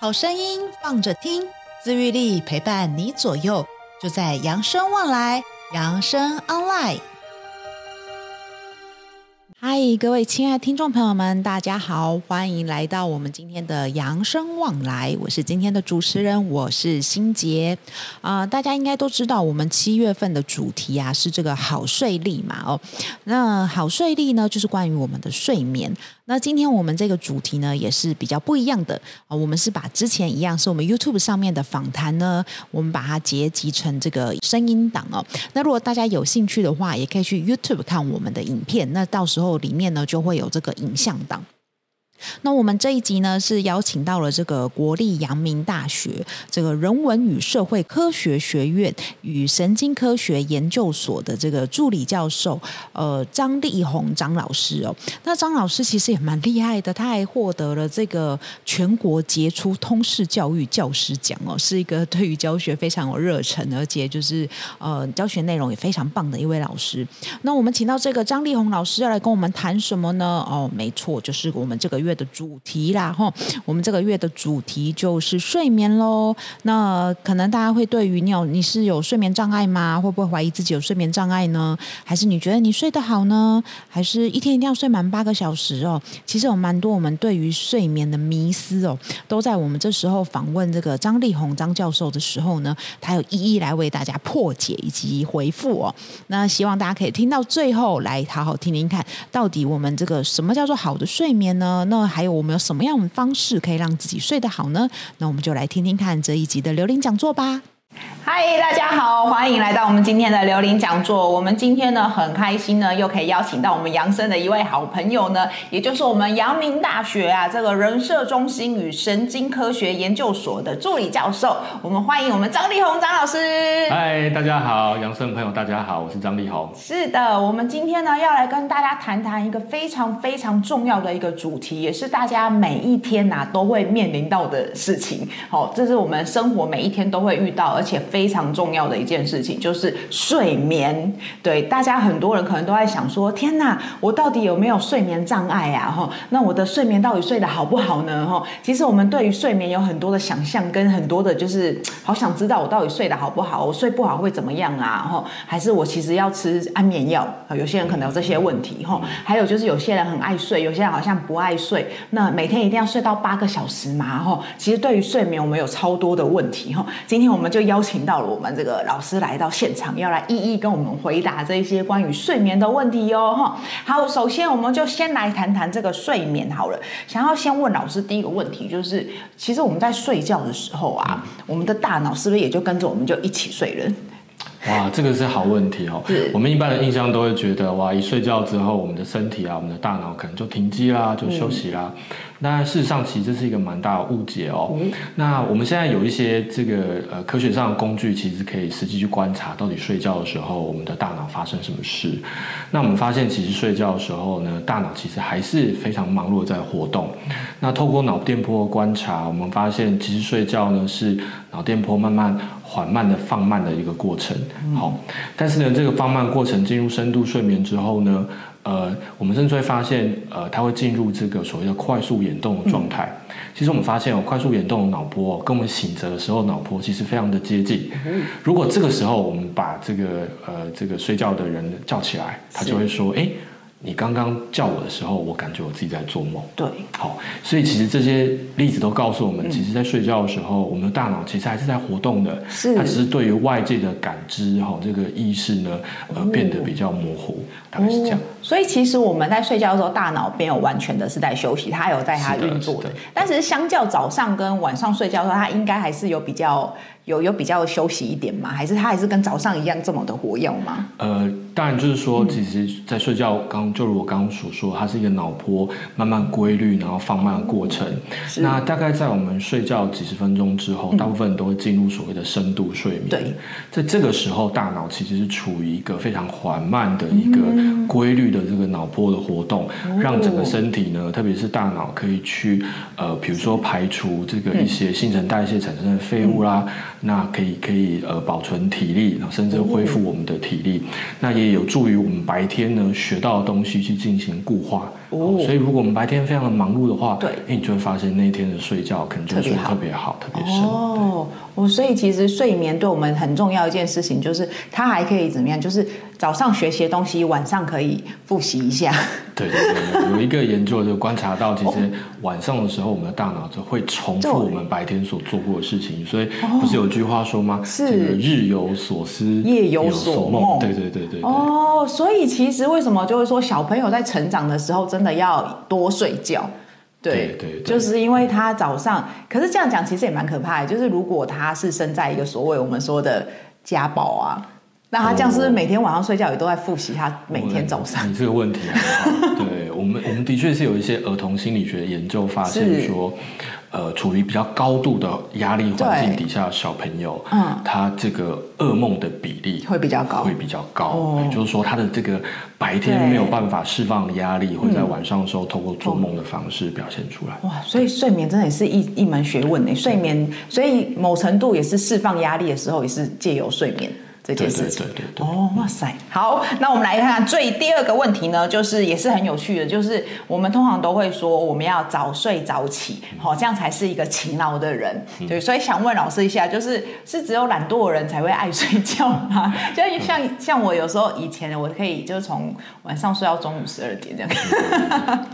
好声音放着听，自愈力陪伴你左右，就在扬生旺来，扬生 online。嗨，各位亲爱的听众朋友们，大家好，欢迎来到我们今天的扬生旺来。我是今天的主持人，我是心杰啊、大家应该都知道，我们七月份的主题啊是这个好睡力嘛哦。那好睡力呢，就是关于我们的睡眠。那今天我们这个主题呢，也是比较不一样的啊。我们是把之前一样是我们 YouTube 上面的访谈呢，我们把它结集成这个声音档哦。那如果大家有兴趣的话，也可以去 YouTube 看我们的影片。那到时候里面呢，就会有这个影像档。那我们这一集呢，是邀请到了这个国立阳明大学这个人文与社会科学学院与神经科学研究所的这个助理教授，呃，张力宏张老师哦。那张老师其实也蛮厉害的，他还获得了这个全国杰出通识教育教师奖哦，是一个对于教学非常有热忱，而且就是呃教学内容也非常棒的一位老师。那我们请到这个张力宏老师要来跟我们谈什么呢？哦，没错，就是我们这个月。的主题啦，吼，我们这个月的主题就是睡眠喽。那可能大家会对于你有你是有睡眠障碍吗？会不会怀疑自己有睡眠障碍呢？还是你觉得你睡得好呢？还是一天一定要睡满八个小时哦？其实有蛮多我们对于睡眠的迷思哦，都在我们这时候访问这个张力宏张教授的时候呢，他有一一来为大家破解以及回复哦。那希望大家可以听到最后来好好听听看，到底我们这个什么叫做好的睡眠呢？那还有我们有什么样的方式可以让自己睡得好呢？那我们就来听听看这一集的刘玲讲座吧。嗨，大家好，欢迎来到我们今天的刘玲讲座。我们今天呢很开心呢，又可以邀请到我们杨生的一位好朋友呢，也就是我们阳明大学啊这个人社中心与神经科学研究所的助理教授。我们欢迎我们张力宏张老师。嗨，大家好，杨生朋友大家好，我是张力宏。是的，我们今天呢要来跟大家谈谈一个非常非常重要的一个主题，也是大家每一天呐、啊、都会面临到的事情。好，这是我们生活每一天都会遇到，而而且非常重要的一件事情就是睡眠。对，大家很多人可能都在想说：天哪，我到底有没有睡眠障碍啊？哈，那我的睡眠到底睡得好不好呢？哈，其实我们对于睡眠有很多的想象，跟很多的就是好想知道我到底睡得好不好，我睡不好会怎么样啊？哈，还是我其实要吃安眠药？有些人可能有这些问题。哈，还有就是有些人很爱睡，有些人好像不爱睡。那每天一定要睡到八个小时嘛？哈，其实对于睡眠我们有超多的问题。哈，今天我们就邀邀请到了我们这个老师来到现场，要来一一跟我们回答这些关于睡眠的问题哟。哈，好，首先我们就先来谈谈这个睡眠好了。想要先问老师第一个问题，就是其实我们在睡觉的时候啊，我们的大脑是不是也就跟着我们就一起睡了？哇，这个是好问题哦。我们一般的印象都会觉得，哇，一睡觉之后，我们的身体啊，我们的大脑可能就停机啦，就休息啦。嗯那事实上，其实这是一个蛮大的误解哦。嗯、那我们现在有一些这个呃科学上的工具，其实可以实际去观察到底睡觉的时候，我们的大脑发生什么事。那我们发现，其实睡觉的时候呢，大脑其实还是非常忙碌在活动。那透过脑电波的观察，我们发现，其实睡觉呢是脑电波慢慢缓慢的放慢的一个过程。好，但是呢，这个放慢过程进入深度睡眠之后呢，呃，我们甚至会发现，呃，它会进入这个所谓的快速眼动的状态。嗯、其实我们发现哦，快速眼动的脑波跟我们醒着的时候脑波其实非常的接近。如果这个时候我们把这个呃这个睡觉的人叫起来，他就会说，哎。你刚刚叫我的时候，我感觉我自己在做梦。对，好，所以其实这些例子都告诉我们，其实，在睡觉的时候，我们的大脑其实还是在活动的。是，它只是对于外界的感知，哈，这个意识呢，呃，变得比较模糊，大概是这样。所以，其实我们在睡觉的时候，大脑没有完全的是在休息，它有在它运作的。但是，相较早上跟晚上睡觉的时候，它应该还是有比较有有比较休息一点吗？还是他还是跟早上一样这么的活跃吗？呃。当然，就是说，其实，在睡觉刚，就如我刚刚所说，它是一个脑波慢慢规律，然后放慢的过程。那大概在我们睡觉几十分钟之后，大部分人都会进入所谓的深度睡眠。对，在这个时候，大脑其实是处于一个非常缓慢的一个规律的这个脑波的活动，让整个身体呢，特别是大脑可以去呃，比如说排除这个一些新陈代谢产生的废物啦，那可以可以呃保存体力，然后甚至恢复我们的体力。那也。也有助于我们白天呢学到的东西去进行固化，哦，所以如果我们白天非常的忙碌的话，对，哎，你就会发现那一天的睡觉可能就睡得特别好，特别深。哦，我所以其实睡眠对我们很重要一件事情，就是它还可以怎么样？就是早上学习的东西，晚上可以复习一下。对对对，有一个研究就观察到，其实晚上的时候，我们的大脑就会重复我们白天所做过的事情。所以不是有句话说吗？是日有所思，夜有所梦。对对对对。哦，所以其实为什么就会说小朋友在成长的时候真的要多睡觉？对对，就是因为他早上，可是这样讲其实也蛮可怕的。就是如果他是生在一个所谓我们说的家暴啊，那他这样是不是每天晚上睡觉也都在复习他每天早上？你这个问题很好。对我们，我们的确是有一些儿童心理学研究发现说。呃，处于比较高度的压力环境底下的小朋友，嗯，他这个噩梦的比例会比较高，会比较高。哦，也就是说，他的这个白天没有办法释放压力，会在晚上的时候透过做梦的方式表现出来。哇，所以睡眠真的也是一一门学问呢。睡眠，所以某程度也是释放压力的时候，也是借由睡眠。这件事情，对对对对对哦，哇塞，好，那我们来看看最第二个问题呢，就是也是很有趣的，就是我们通常都会说我们要早睡早起，好、嗯，这样才是一个勤劳的人，嗯、对，所以想问老师一下，就是是只有懒惰的人才会爱睡觉吗？就像像我有时候以前我可以就是从晚上睡到中午十二点这样。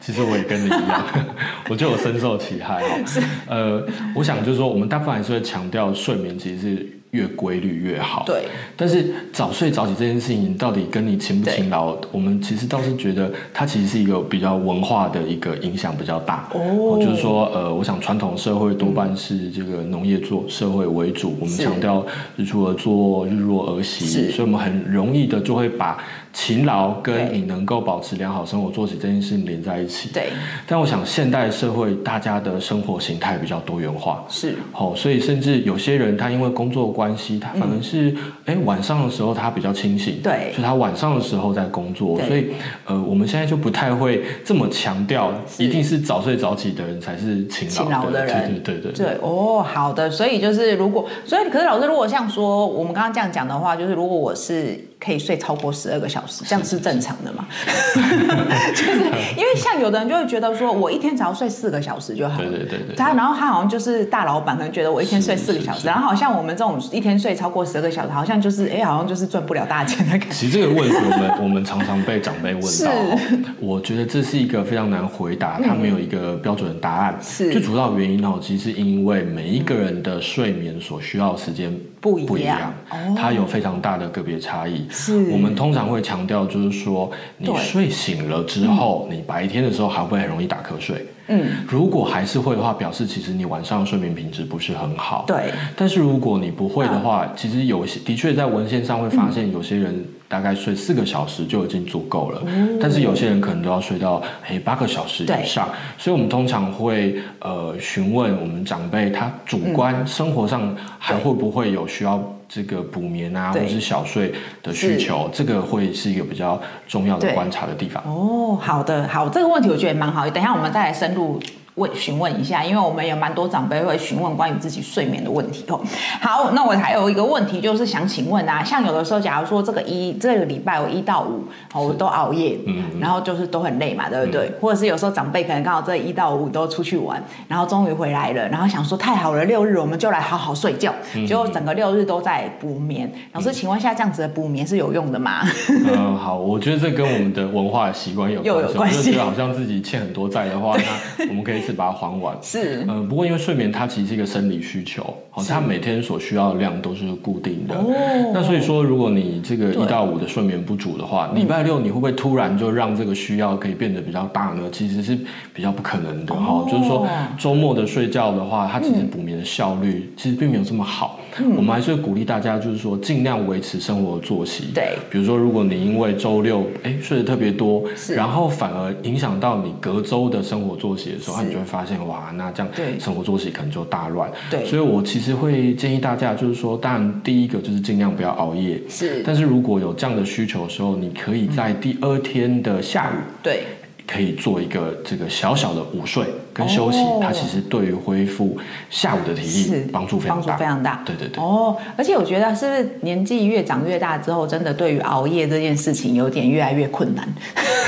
其实我也跟你一样，我就有深受其害哈。是，呃，我想就是说，我们大部分还是会强调睡眠其实是。越规律越好。对，但是早睡早起这件事情到底跟你勤不勤劳，我们其实倒是觉得它其实是一个比较文化的一个影响比较大。哦，就是说，呃，我想传统社会多半是这个农业做社会为主，我们强调日出而作，日落而息，所以我们很容易的就会把。勤劳跟你能够保持良好生活作息这件事情连在一起。对。但我想现代社会大家的生活形态比较多元化。是。好，所以甚至有些人他因为工作关系，他反而是哎、嗯、晚上的时候他比较清醒。对。所以他晚上的时候在工作。所以呃我们现在就不太会这么强调，一定是早睡早起的人才是勤劳的，勤劳的人。对对对对。对哦，好的。所以就是如果，所以可是老师如果像说我们刚刚这样讲的话，就是如果我是。可以睡超过十二个小时，这样是正常的吗？就是因为像有的人就会觉得说，我一天只要睡四个小时就好了。对对对对。他然后他好像就是大老板，可能觉得我一天睡四个小时，然后好像我们这种一天睡超过十二个小时，好像就是哎，好像就是赚不了大钱的感觉。其实这个问题，我们我们常常被长辈问到，我觉得这是一个非常难回答，他没有一个标准的答案。是。最主要原因哦，其实是因为每一个人的睡眠所需要的时间不一样，不一样，它有非常大的个别差异。我们通常会强调，就是说，你睡醒了之后，嗯、你白天的时候还会很容易打瞌睡。嗯，如果还是会的话，表示其实你晚上睡眠品质不是很好。对，但是如果你不会的话，嗯、其实有些的确在文献上会发现，有些人大概睡四个小时就已经足够了，嗯、但是有些人可能都要睡到诶八个小时以上。所以，我们通常会呃询问我们长辈，他主观生活上还会不会有需要。这个补眠啊，或者是小睡的需求，这个会是一个比较重要的观察的地方。哦，好的，好，这个问题我觉得蛮好。等一下我们再来深入。问询问一下，因为我们有蛮多长辈会询问关于自己睡眠的问题哦。好，那我还有一个问题，就是想请问啊，像有的时候，假如说这个一这个礼拜我一到五哦，我都熬夜，嗯，然后就是都很累嘛，对不对？嗯、或者是有时候长辈可能刚好这一到五都出去玩，然后终于回来了，然后想说太好了，六日我们就来好好睡觉，结果整个六日都在补眠。老师，请问一下，这样子的补眠是有用的吗？嗯，好，我觉得这跟我们的文化习惯有关系，有关系，觉得好像自己欠很多债的话，那我们可以。是把它还完是，嗯，不过因为睡眠它其实是一个生理需求，好，它每天所需要的量都是固定的。哦，那所以说，如果你这个一到五的睡眠不足的话，礼拜六你会不会突然就让这个需要可以变得比较大呢？其实是比较不可能的哈。就是说，周末的睡觉的话，它其实补眠的效率其实并没有这么好。我们还是会鼓励大家，就是说尽量维持生活的作息。对，比如说，如果你因为周六哎睡得特别多，然后反而影响到你隔周的生活作息的时候，你就会发现哇，那这样生活作息可能就大乱。对，所以我其实会建议大家，就是说，当然第一个就是尽量不要熬夜。是，但是如果有这样的需求的时候，你可以在第二天的下午。对。可以做一个这个小小的午睡跟休息，哦、它其实对于恢复下午的体力帮助非常大，帮助非常大。对对对。哦，而且我觉得是不是年纪越长越大之后，真的对于熬夜这件事情有点越来越困难？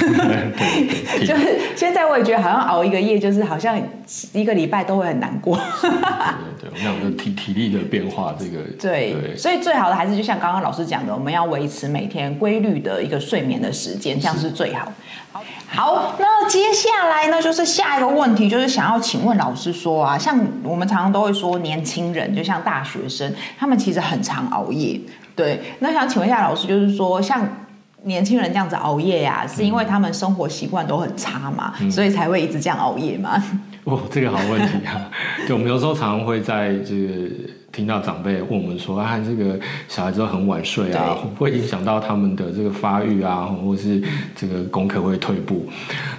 就是现在我也觉得好像熬一个夜，就是好像一个礼拜都会很难过。对对对，我们讲的体体力的变化，这个对，对，所以最好的还是就像刚刚老师讲的，我们要维持每天规律的一个睡眠的时间，这样是最好。好，那接下来呢，就是下一个问题，就是想要请问老师说啊，像我们常常都会说，年轻人就像大学生，他们其实很常熬夜。对，那想请问一下老师，就是说，像年轻人这样子熬夜呀、啊，是因为他们生活习惯都很差嘛，嗯、所以才会一直这样熬夜吗？哦，这个好问题啊！就我们有时候常常会在这个。听到长辈问我们说：“啊，这个小孩子都很晚睡啊，会不会影响到他们的这个发育啊，或是这个功课会退步？”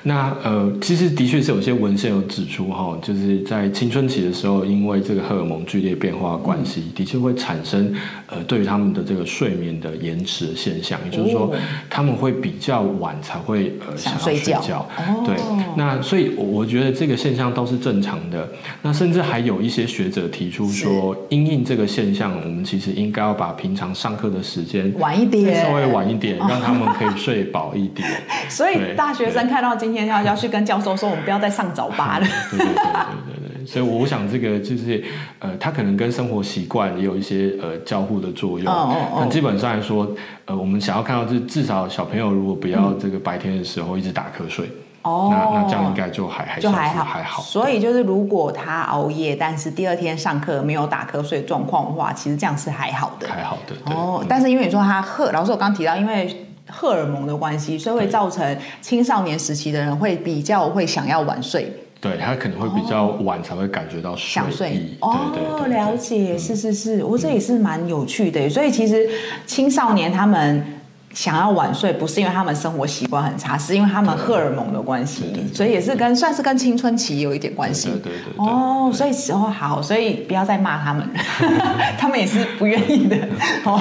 那呃，其实的确是有些文献有指出哈，就是在青春期的时候，因为这个荷尔蒙剧烈变化的关系，的确会产生呃，对于他们的这个睡眠的延迟的现象，也就是说，他们会比较晚才会呃想要睡觉。对，那所以我觉得这个现象都是正常的。那甚至还有一些学者提出说，因因应这个现象，我们其实应该要把平常上课的时间晚一点，稍微晚一点，让他们可以睡饱一点。所以大学生看到今天要要去跟教授说，我们不要再上早八了。对对对对对对。所以我想这个就是呃，他可能跟生活习惯也有一些呃交互的作用。哦哦哦。但基本上来说，呃，我们想要看到，就是至少小朋友如果不要这个白天的时候一直打瞌睡。哦，那那这样应该就还还就还好。还好，所以就是如果他熬夜，但是第二天上课没有打瞌睡状况的话，其实这样是还好的，还好的。哦，嗯、但是因为你说他荷，老师我刚刚提到，因为荷尔蒙的关系，所以会造成青少年时期的人会比较会想要晚睡，对他可能会比较晚才会感觉到睡意，想睡。哦，对对对了解，是是是，我这也是蛮有趣的，所以其实青少年他们。想要晚睡，不是因为他们生活习惯很差，是因为他们荷尔蒙的关系，所以也是跟算是跟青春期有一点关系。对对对，对。哦，所以时候好，所以不要再骂他们，他们也是不愿意的。哦，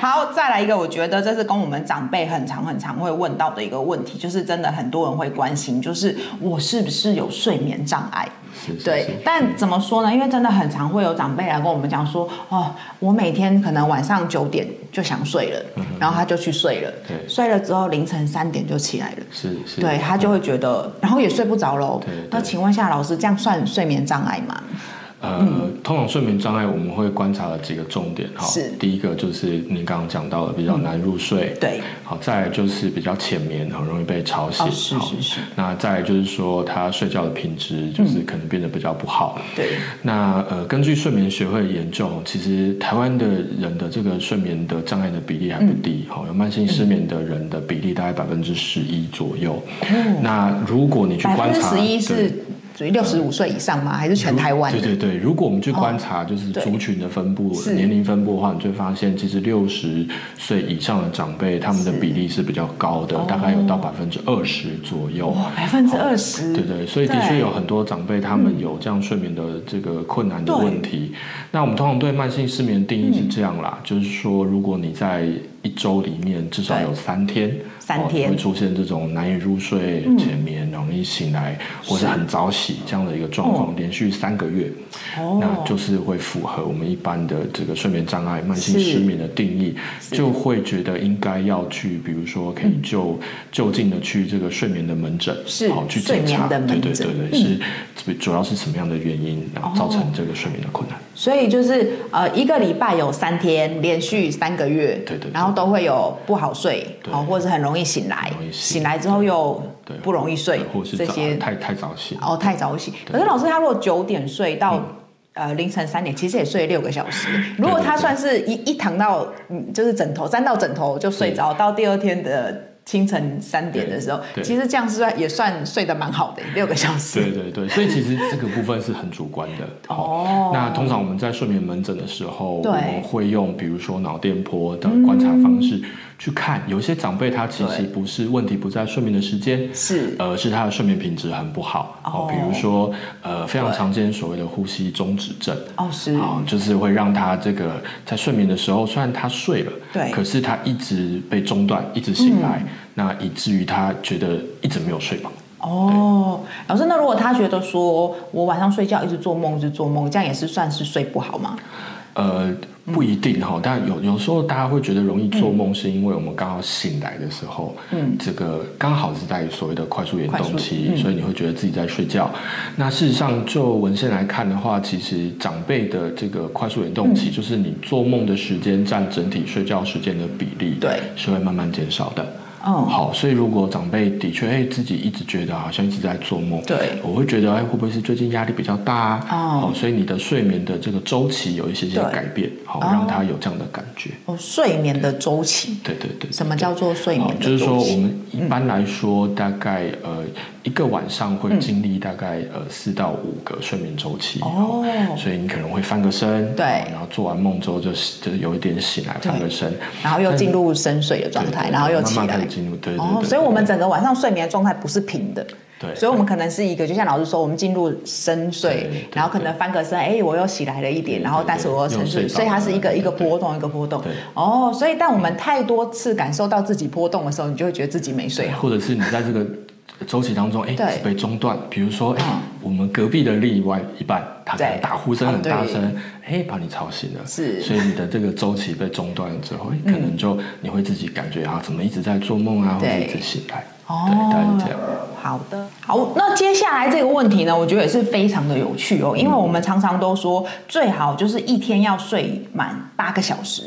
好，再来一个，我觉得这是跟我们长辈很常很常会问到的一个问题，就是真的很多人会关心，就是我是不是有睡眠障碍？是是是。对，但怎么说呢？因为真的很常会有长辈来跟我们讲说，哦，我每天可能晚上九点就想睡了，嗯、然后他就去睡了，对，睡了之后凌晨三点就起来了，是是，对他就会觉得，嗯、然后也睡不着喽。那请问一下老师，这样算睡眠障碍吗？呃，通常睡眠障碍我们会观察了几个重点哈。是。第一个就是您刚刚讲到的比较难入睡。对。好，再来就是比较浅眠，很容易被吵醒。是是是。那再来就是说他睡觉的品质就是可能变得比较不好。对。那呃，根据睡眠学会的研究，其实台湾的人的这个睡眠的障碍的比例还不低。好，有慢性失眠的人的比例大概百分之十一左右。那如果你去观察，十一是。属于六十五岁以上吗？还是全台湾？对对对，如果我们去观察，就是族群的分布、年龄分布的话，你就会发现，其实六十岁以上的长辈，他们的比例是比较高的，大概有到百分之二十左右。百分之二十？对对，所以的确有很多长辈，他们有这样睡眠的这个困难的问题。那我们通常对慢性失眠定义是这样啦，就是说，如果你在一周里面至少有三天。三天。会出现这种难以入睡、浅眠、容易醒来或是很早起这样的一个状况，连续三个月，那就是会符合我们一般的这个睡眠障碍、慢性失眠的定义，就会觉得应该要去，比如说可以就就近的去这个睡眠的门诊，好去检查，对对对对，是主要是什么样的原因，然后造成这个睡眠的困难。所以就是呃一个礼拜有三天连续三个月，对对，然后都会有不好睡，哦或者是很容易。醒来，醒来之后又不容易睡，这些。太太早醒。哦，太早醒。可是老师他如果九点睡到呃凌晨三点，其实也睡了六个小时。如果他算是一一躺到嗯就是枕头沾到枕头就睡着，到第二天的清晨三点的时候，其实这样是也算睡得蛮好的，六个小时。对对对，所以其实这个部分是很主观的。哦，那通常我们在睡眠门诊的时候，我们会用比如说脑电波的观察方式。去看，有些长辈他其实不是问题不在睡眠的时间，是，而是他的睡眠品质很不好。哦，比如说，呃，非常常见所谓的呼吸中止症。哦，是，啊，就是会让他这个在睡眠的时候，虽然他睡了，对，可是他一直被中断，一直醒来，那以至于他觉得一直没有睡饱。哦，老师，那如果他觉得说我晚上睡觉一直做梦，一直做梦，这样也是算是睡不好吗？呃，不一定哈，但有有时候大家会觉得容易做梦，是因为我们刚好醒来的时候，嗯，这个刚好是在所谓的快速眼动期，所以你会觉得自己在睡觉。那事实上，就文献来看的话，其实长辈的这个快速眼动期，就是你做梦的时间占整体睡觉时间的比例，对，是会慢慢减少的。嗯，好，所以如果长辈的确哎自己一直觉得好像一直在做梦，对，我会觉得哎会不会是最近压力比较大啊？哦，所以你的睡眠的这个周期有一些些改变，好让他有这样的感觉。哦，睡眠的周期，对对对，什么叫做睡眠？就是说我们一般来说大概呃一个晚上会经历大概呃四到五个睡眠周期哦，所以你可能会翻个身，对，然后做完梦之后就就有一点醒来翻个身，然后又进入深睡的状态，然后又起来。进入对，对，对，哦，所以我们整个晚上睡眠的状态不是平的，对，所以我们可能是一个，就像老师说，我们进入深睡，然后可能翻个身，哎，我又起来了一点，然后但是我又沉睡，所以它是一个一个波动，一个波动，对，哦，所以当我们太多次感受到自己波动的时候，你就会觉得自己没睡好，或者是你在这个周期当中，哎，被中断，比如说，哎，我们隔壁的另外一半，他可能打呼声很大声。哎，把你吵醒了，是，所以你的这个周期被中断了之后，可能就你会自己感觉啊，怎么一直在做梦啊，或者一直醒来，哦，对，大概是这样。好的，好，那接下来这个问题呢，我觉得也是非常的有趣哦，因为我们常常都说最好就是一天要睡满八个小时，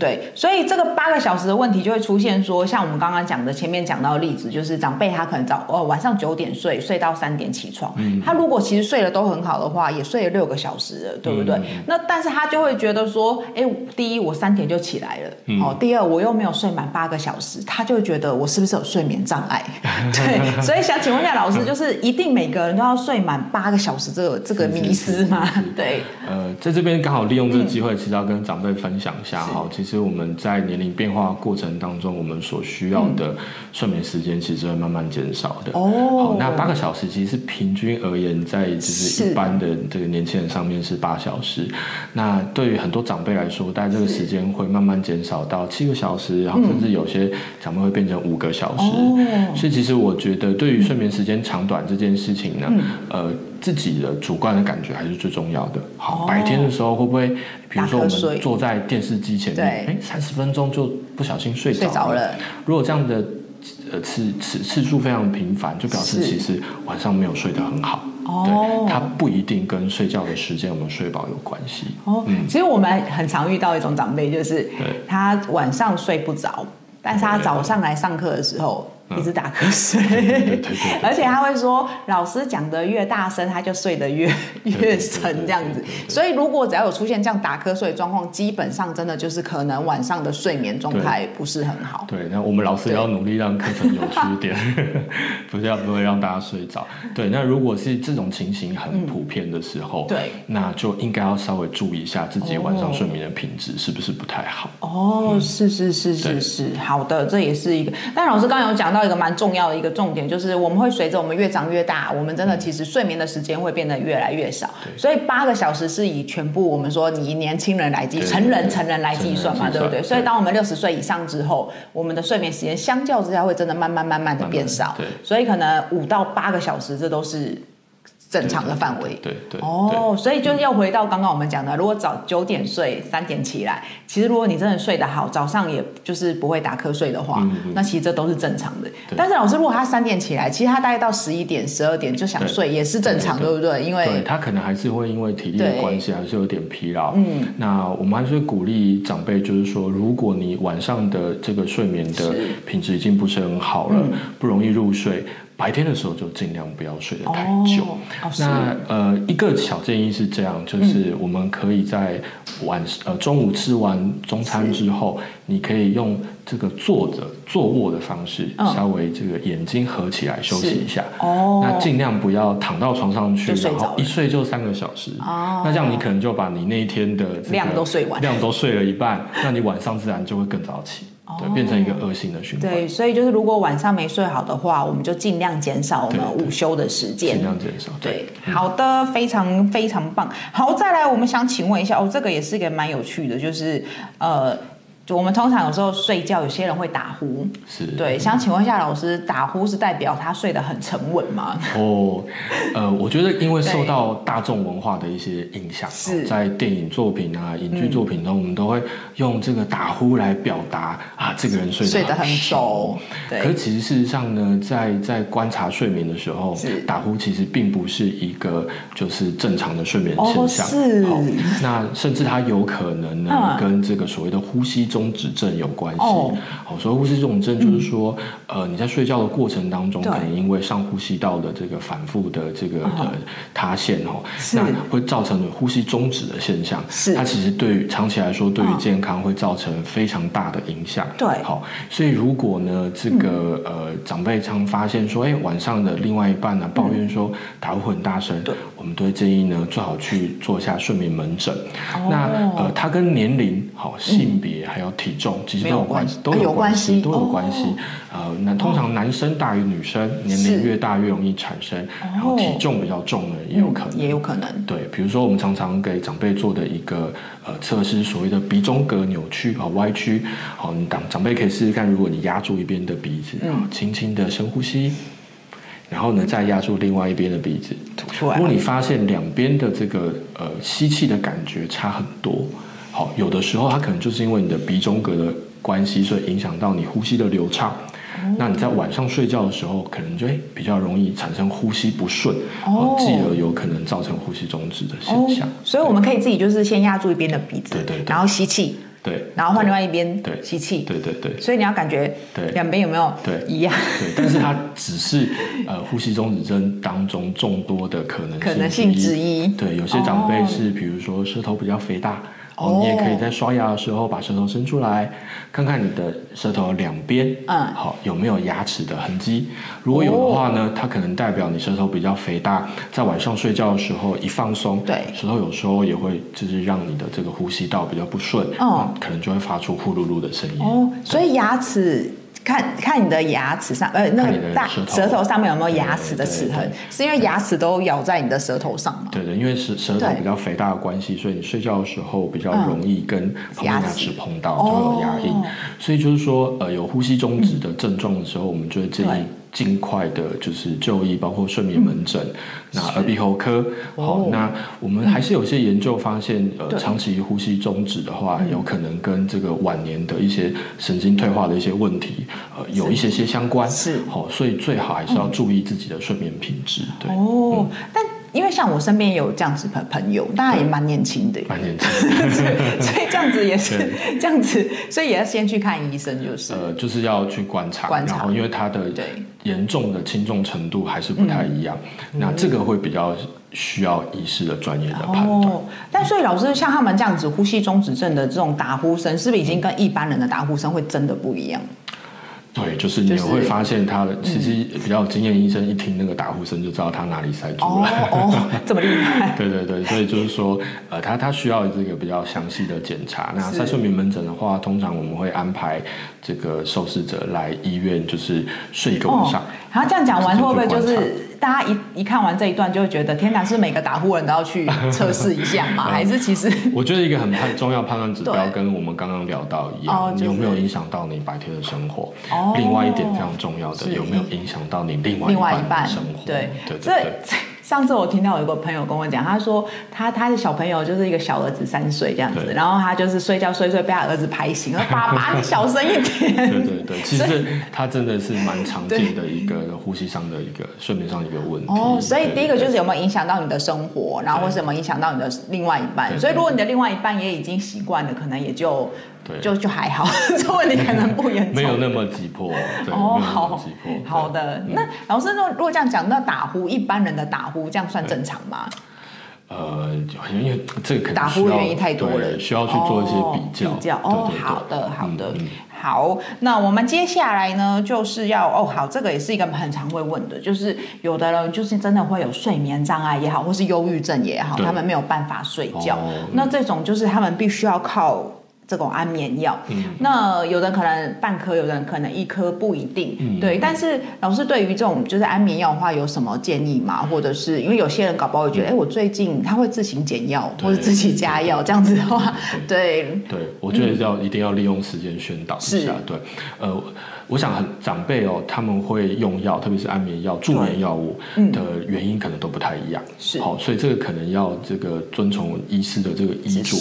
对，所以这个八个小时的问题就会出现说，像我们刚刚讲的前面讲到的例子，就是长辈他可能早哦晚上九点睡，睡到三点起床，嗯，他如果其实睡得都很好的话，也睡了六个小时了，对不对？那但是他就会觉得说，哎，第一我三点就起来了，哦，第二我又没有睡满八个小时，他就觉得我是不是有睡眠障碍？对，所以想。请问一下老师，就是一定每个人都要睡满八个小时这个这个迷思吗？对，呃，在这边刚好利用这个机会，其实要跟长辈分享一下哈。其实我们在年龄变化过程当中，我们所需要的睡眠时间其实会慢慢减少的。哦，好，那八个小时其实是平均而言，在就是一般的这个年轻人上面是八小时。那对于很多长辈来说，大概这个时间会慢慢减少到七个小时，然后甚至有些长辈会变成五个小时。哦，所以其实我觉得对于睡眠时间长短这件事情呢，嗯、呃，自己的主观的感觉还是最重要的。好，哦、白天的时候会不会，比如说我们坐在电视机前面，哎，三十分钟就不小心睡着了。着了。如果这样的呃次次次数非常频繁，就表示其实晚上没有睡得很好。哦，对，它不一定跟睡觉的时间有没有睡饱有关系。哦，嗯、其实我们很常遇到一种长辈，就是他晚上睡不着，但是他早上来上课的时候。一直打瞌睡，而且他会说，老师讲的越大声，他就睡得越越沉这样子。所以如果只要有出现这样打瞌睡的状况，基本上真的就是可能晚上的睡眠状态不是很好。对，那我们老师也要努力让课程有趣一点，不是要不会让大家睡着。对，那如果是这种情形很普遍的时候，对，那就应该要稍微注意一下自己晚上睡眠的品质是不是不太好。哦，是是是是是，好的，这也是一个。但老师刚刚有讲到一个蛮重要的一个重点，就是我们会随着我们越长越大，我们真的其实睡眠的时间会变得越来越少。所以八个小时是以全部我们说你年轻人来计，成人成人来计算嘛，对不对？所以当我们六十岁以上之后，我们的睡眠时间相较之下会真的慢慢慢慢的变少。对，所以可能五到八个小时，这都是。正常的范围，对对，对哦，所以就是要回到刚刚我们讲的，如果早九点睡，三点起来，其实如果你真的睡得好，早上也就是不会打瞌睡的话，嗯、那其实这都是正常的。但是老师，如果他三点起来，其实他大概到十一点、十二点就想睡，也是正常，对，对，对，对不对？因为他可能还是会因为体力的关系，还是有点疲劳。嗯，那我们还是会鼓励长辈，就是说，如果你晚上的这个睡眠的品质已经不是很好了，嗯、不容易入睡。白天的时候就尽量不要睡得太久。哦哦、那呃，一个小建议是这样，就是我们可以在晚呃中午吃完中餐之后，你可以用这个坐着坐卧的方式，嗯、稍微这个眼睛合起来休息一下。哦。那尽量不要躺到床上去，然后一睡就三个小时。哦。那这样你可能就把你那一天的量都睡完，量都睡了一半，那你晚上自然就会更早起。对，变成一个恶性的循环。对，所以就是如果晚上没睡好的话，我们就尽量减少我们午休的时间。尽量减少。对，对好的，非常非常棒。好，再来，我们想请问一下，哦，这个也是一个蛮有趣的，就是呃。就我们通常有时候睡觉，有些人会打呼，是对。想请问一下老师，打呼是代表他睡得很沉稳吗？哦，呃，我觉得因为受到大众文化的一些影响，是在电影作品啊、影剧作品中，嗯、我们都会用这个打呼来表达啊，这个人睡得睡得很熟。对。可是其实事实上呢，在在观察睡眠的时候，打呼其实并不是一个就是正常的睡眠现象。哦、是。好，那甚至它有可能呢，嗯、跟这个所谓的呼吸中止症有关系。哦，好，所谓呼吸中止症就是说，嗯、呃，你在睡觉的过程当中，可能因为上呼吸道的这个反复的这个呃塌陷哦，那会造成呼吸中止的现象。是，它其实对于长期来说，对于健康会造成非常大的影响。对，好，所以如果呢，这个、嗯、呃长辈常发现说，哎，晚上的另外一半呢抱怨说打呼很大声，们都会建议呢，最好去做一下睡眠门诊。哦、那呃，它跟年龄、好性别还有体重其实都有关系，都有关系，都有关系。呃，那通常男生大于女生，年龄越大越容易产生。然后体重比较重的也有可能，也有可能。对，比如说我们常常给长辈做的一个呃测试，所谓的鼻中隔扭曲啊歪曲。好，你长长辈可以试试看，如果你压住一边的鼻子，嗯，轻轻的深呼吸，然后呢再压住另外一边的鼻子吐出来。如果你发现两边的这个呃吸气的感觉差很多。好，有的时候它可能就是因为你的鼻中隔的关系，所以影响到你呼吸的流畅。哦、那你在晚上睡觉的时候，可能就会比较容易产生呼吸不顺，哦，继而有可能造成呼吸中止的现象。哦、所以我们可以自己就是先压住一边的鼻子，对对，对，然后吸气，对，然后换另外一边，对，吸气，对对对。所以你要感觉，对，两边有没有对一样？对，但是它只是呃呼吸中止症当中众多的可能性可能性之一。对，有些长辈是比如说舌头比较肥大。哦，你也可以在刷牙的时候把舌头伸出来，看看你的舌头两边，嗯，好有没有牙齿的痕迹。如果有的话呢，它可能代表你舌头比较肥大，在晚上睡觉的时候一放松，对，舌头有时候也会就是让你的这个呼吸道比较不顺，嗯，可能就会发出呼噜噜的声音。哦，所以牙齿。看看你的牙齿上，呃，那个大舌头，上面有没有牙齿的齿痕？是因为牙齿都咬在你的舌头上吗？对对，因为舌舌头比较肥大的关系，所以你睡觉的时候比较容易跟旁边牙齿碰到，就会有牙印。所以就是说，呃，有呼吸中止的症状的时候，我们就会建议。尽快的，就是就医，包括睡眠门诊，嗯、那耳鼻喉科。好、哦，那我们还是有些研究发现，嗯、呃，长期呼吸中止的话，有可能跟这个晚年的一些神经退化的一些问题，呃，有一些些相关。是，好，所以最好还是要注意自己的睡眠品质。对，哦，嗯、但。因为像我身边也有这样子的朋友，大家也蛮年轻的，蛮年轻，所以这样子也是这样子，所以也要先去看医生，就是。呃，就是要去观察，观察，然后因为他的严重的轻重程度还是不太一样，嗯、那这个会比较需要医师的专业的判断。哦、但所以老师像他们这样子呼吸中止症的这种打呼声，是不是已经跟一般人的打呼声会真的不一样？对，就是你会发现他的，其实比较有经验医生一听那个打呼声就知道他哪里塞住了。哦，哦，这么厉害。对对对，所以就是说，呃，他他需要这个比较详细的检查。那塞睡眠门诊的话，通常我们会安排这个受试者来医院，就是睡一个晚上。然后这样讲完会不会就是？大家一一看完这一段，就会觉得天哪，是每个打呼人都要去测试一下吗？还是其实？我觉得一个很判重要判断指标，跟我们刚刚聊到一样，你有没有影响到你白天的生活？另外一点非常重要的，有没有影响到你另外一半的生活？对对对。上次我听到有一个朋友跟我讲，他说他他的小朋友就是一个小儿子三岁这样子，然后他就是睡觉睡睡被他儿子拍醒了，爸爸你小声一点。对对对，其实他真的是蛮常见的一个呼吸上的一个睡眠上的一个问题。哦，所以第一个就是有没有影响到你的生活，然后或是有没有影响到你的另外一半。所以如果你的另外一半也已经习惯了，可能也就。对就就还好，这问题可能不严重，没有那么急迫。哦，好，好的。嗯、那老师说，如果这样讲，那打呼一般人的打呼这样算正常吗？呃，因为这打呼原因太多了，需要去做一些比较。比较哦，好的，好的，嗯、好。那我们接下来呢，就是要哦，好，这个也是一个很常会问的，就是有的人就是真的会有睡眠障碍也好，或是忧郁症也好，他们没有办法睡觉。哦、那这种就是他们必须要靠。这种安眠药，嗯、那有的可能半颗，有的人可能一颗，不一定。嗯、对，但是老师对于这种就是安眠药的话，有什么建议吗？或者是因为有些人搞不好会觉得，哎、嗯，我最近他会自行减药，或者自己加药这样子的话，对。对，对我觉得要、嗯、一定要利用时间宣导一下。是对，呃。我想很长辈哦，他们会用药，特别是安眠药、助眠药物的原因可能都不太一样。是，好，所以这个可能要这个遵从医师的这个医嘱。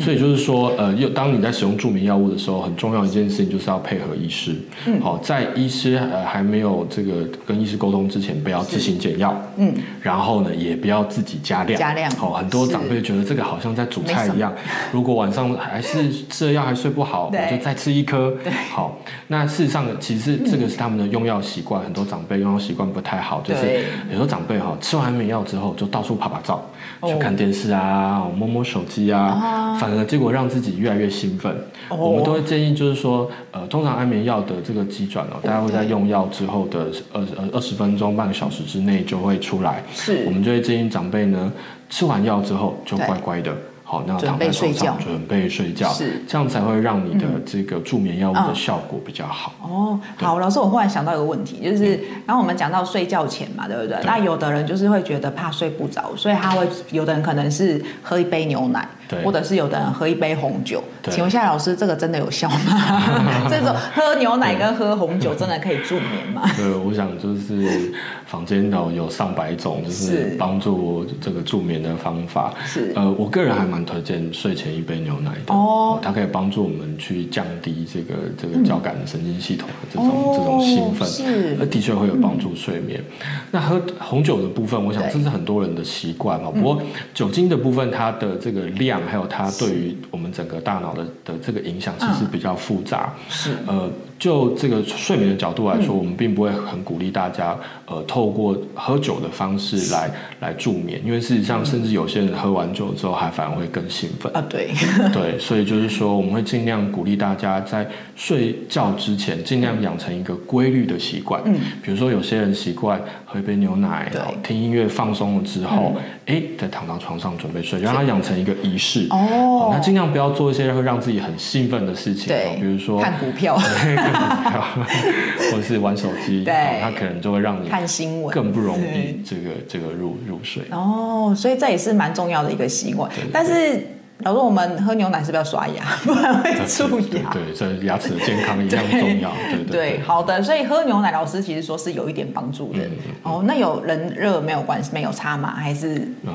所以就是说，呃，又当你在使用助眠药物的时候，很重要一件事情就是要配合医师。嗯，好，在医师呃还没有这个跟医师沟通之前，不要自行减药。嗯，然后呢，也不要自己加量。加量。好，很多长辈觉得这个好像在煮菜一样，如果晚上还是吃了药还睡不好，我就再吃一颗。对，好，那事实上。其实这个是他们的用药习惯，很多长辈用药习惯不太好，就是有时候长辈哈吃完安眠药之后就到处拍拍照，去看电视啊，摸摸手机啊，反而结果让自己越来越兴奋。我们都会建议就是说，呃，通常安眠药的这个机转哦，大家会在用药之后的二呃二十分钟、半个小时之内就会出来。是，我们就会建议长辈呢，吃完药之后就乖乖的。好，那躺在床上准备睡觉，是。这样才会让你的这个助眠药物的效果比较好。哦，好，老师，我忽然想到一个问题，就是，然后我们讲到睡觉前嘛，对不对？那有的人就是会觉得怕睡不着，所以他会，有的人可能是喝一杯牛奶，或者是有的人喝一杯红酒。请问一下老师，这个真的有效吗？这种喝牛奶跟喝红酒真的可以助眠吗？对，我想就是坊间有有上百种，就是帮助这个助眠的方法。是，呃，我个人还蛮。推荐睡前一杯牛奶的哦，它可以帮助我们去降低这个这个交感神经系统的这种、哦、这种兴奋，是，而的确会有帮助睡眠。嗯、那喝红酒的部分，我想这是很多人的习惯嘛。不过酒精的部分，它的这个量还有它对于我们整个大脑的的这个影响，其实比较复杂。是，呃。就这个睡眠的角度来说，我们并不会很鼓励大家，呃，透过喝酒的方式来来助眠，因为事实上，甚至有些人喝完酒之后，还反而会更兴奋啊。对，对，所以就是说，我们会尽量鼓励大家在睡觉之前，尽量养成一个规律的习惯。嗯，比如说有些人习惯喝一杯牛奶，对，听音乐放松了之后，哎，再躺到床上准备睡，让它养成一个仪式。哦，那尽量不要做一些会让自己很兴奋的事情，对，比如说看股票。或者是玩手机，对，它可能就会让你看新闻。更不容易这个这个入入睡。哦，所以这也是蛮重要的一个习惯。但是，老师，我们喝牛奶是不是要刷牙，不然会蛀牙？对，这牙齿的健康 一样重要。对对。好的，所以喝牛奶，老师其实说是有一点帮助的。哦，那有人热没有关系，没有差吗？还是嗯？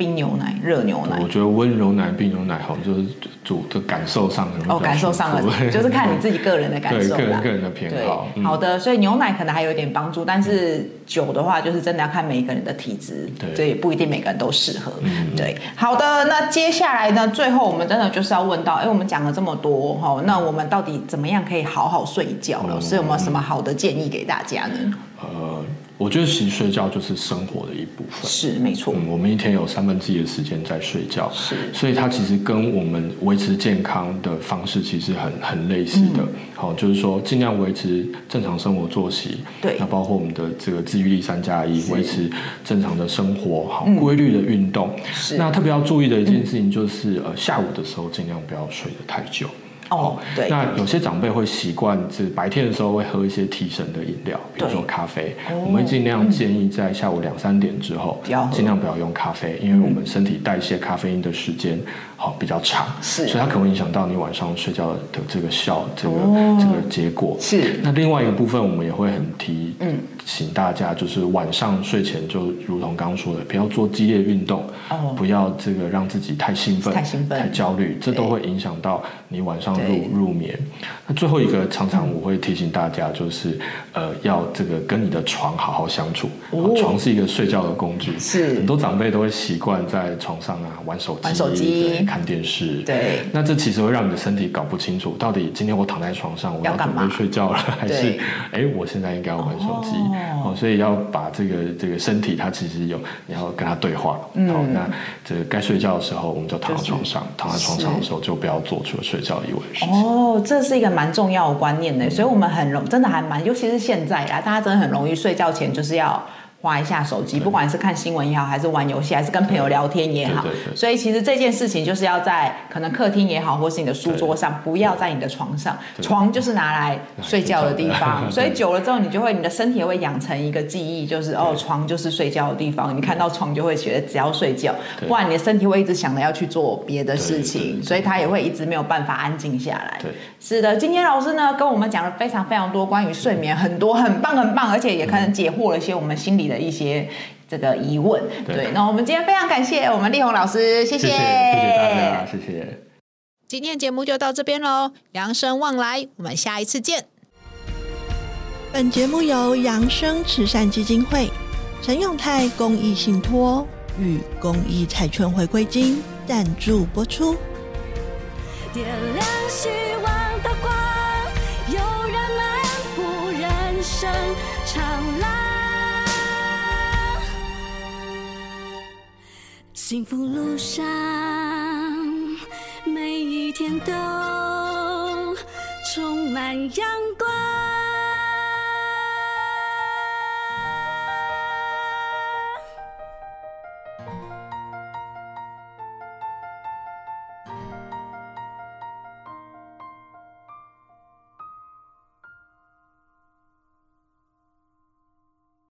冰牛奶、热牛奶，我觉得温柔奶、冰牛奶好，就是煮的感受上哦，感受上了，就是看你自己个人的感受，对，个人个人的偏好。好的，所以牛奶可能还有一点帮助，但是酒的话，就是真的要看每一个人的体质，所以不一定每个人都适合。对，好的，那接下来呢，最后我们真的就是要问到，哎，我们讲了这么多哈，那我们到底怎么样可以好好睡一觉？老师有没有什么好的建议给大家呢？呃。我觉得其实睡觉就是生活的一部分，是没错。嗯，我们一天有三分之一的时间在睡觉，是，所以它其实跟我们维持健康的方式其实很很类似的。好，就是说尽量维持正常生活作息，对，那包括我们的这个自愈力三加一，维持正常的生活，好，规律的运动。是，那特别要注意的一件事情就是，呃，下午的时候尽量不要睡得太久。哦，对。那有些长辈会习惯，是白天的时候会喝一些提神的饮料，比如说咖啡。我们尽量建议在下午两三点之后，尽量不要用咖啡，因为我们身体代谢咖啡因的时间好比较长，是，所以它可能会影响到你晚上睡觉的这个效，这个这个结果。是。那另外一个部分，我们也会很提，嗯，请大家就是晚上睡前就如同刚刚说的，不要做激烈运动，哦，不要这个让自己太兴奋、太兴奋、太焦虑，这都会影响到你晚上。入入眠，那最后一个常常我会提醒大家，就是呃，要这个跟你的床好好相处。床是一个睡觉的工具，是。很多长辈都会习惯在床上啊玩手机、玩手机、看电视。对，那这其实会让你的身体搞不清楚，到底今天我躺在床上我要准备睡觉了，还是哎我现在应该要玩手机？哦，所以要把这个这个身体它其实有你要跟他对话。好，那这个该睡觉的时候我们就躺在床上，躺在床上的时候就不要做除了睡觉以外。哦，这是一个蛮重要的观念的，所以我们很容真的还蛮，尤其是现在啊，大家真的很容易睡觉前就是要滑一下手机，不管是看新闻也好，还是玩游戏，还是跟朋友聊天也好。所以其实这件事情就是要在可能客厅也好，或是你的书桌上，不要在你的床上。床就是拿来睡觉的地方。所以久了之后，你就会你的身体也会养成一个记忆，就是哦，床就是睡觉的地方。你看到床就会觉得只要睡觉，不然你的身体会一直想着要去做别的事情，所以他也会一直没有办法安静下来。对，是的，今天老师呢跟我们讲了非常非常多关于睡眠，很多很棒很棒，而且也可能解惑了一些我们心里的一些这个疑问，对，对，那我们今天非常感谢我们立宏老师，谢谢，谢谢，谢谢大家，谢谢。今天节目就到这边喽，扬生望来，我们下一次见。本节目由扬生慈善基金会、陈永泰公益信托与公益彩券回归金赞助播出。点亮希望的光，有人漫步人生幸福路上，每一天都充满阳光。